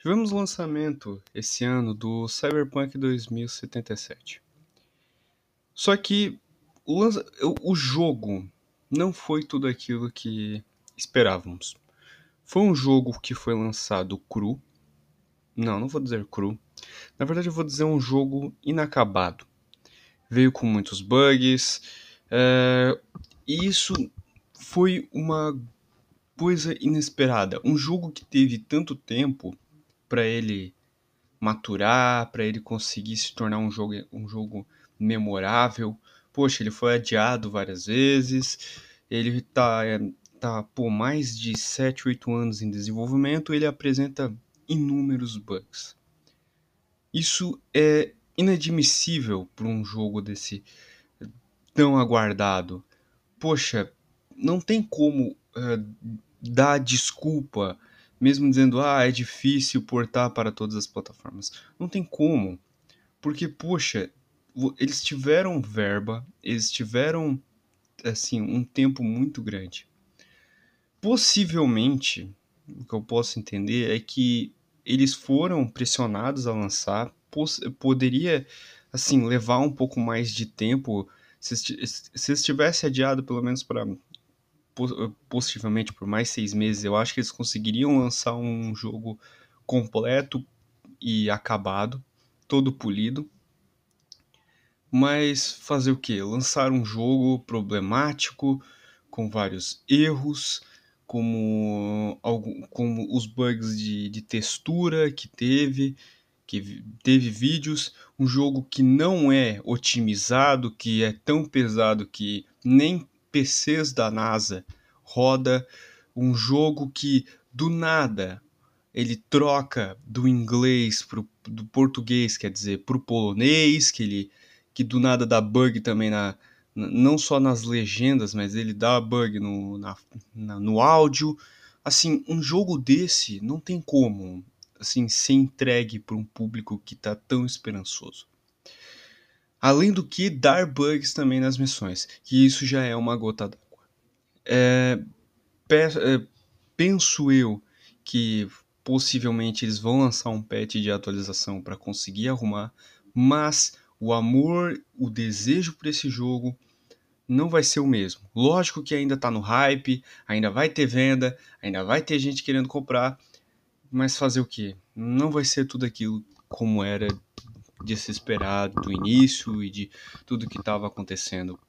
Tivemos o lançamento esse ano do Cyberpunk 2077. Só que o, o jogo não foi tudo aquilo que esperávamos. Foi um jogo que foi lançado cru. Não, não vou dizer cru. Na verdade, eu vou dizer um jogo inacabado. Veio com muitos bugs. É... E isso foi uma coisa inesperada. Um jogo que teve tanto tempo para ele maturar, para ele conseguir se tornar um jogo, um jogo memorável. Poxa, ele foi adiado várias vezes. Ele tá, é, tá por mais de 7, 8 anos em desenvolvimento, ele apresenta inúmeros bugs. Isso é inadmissível para um jogo desse tão aguardado. Poxa, não tem como uh, dar desculpa, mesmo dizendo, ah, é difícil portar para todas as plataformas. Não tem como. Porque, poxa, eles tiveram verba, eles tiveram, assim, um tempo muito grande. Possivelmente, o que eu posso entender é que eles foram pressionados a lançar, poderia, assim, levar um pouco mais de tempo se, se estivesse adiado pelo menos para possivelmente por mais seis meses, eu acho que eles conseguiriam lançar um jogo completo e acabado, todo polido. Mas fazer o que? Lançar um jogo problemático, com vários erros, como, algum, como os bugs de, de textura que teve, que teve vídeos, um jogo que não é otimizado, que é tão pesado que nem PCs da NASA roda um jogo que do nada ele troca do inglês pro, do português, quer dizer, para o polonês, que ele que do nada dá bug também na não só nas legendas, mas ele dá bug no, na, na, no áudio. Assim, um jogo desse não tem como assim ser entregue para um público que está tão esperançoso. Além do que dar bugs também nas missões, que isso já é uma gota d'água. É, é, penso eu que possivelmente eles vão lançar um patch de atualização para conseguir arrumar, mas o amor, o desejo por esse jogo não vai ser o mesmo. Lógico que ainda está no hype, ainda vai ter venda, ainda vai ter gente querendo comprar, mas fazer o que? Não vai ser tudo aquilo como era de se esperar do início e de tudo que estava acontecendo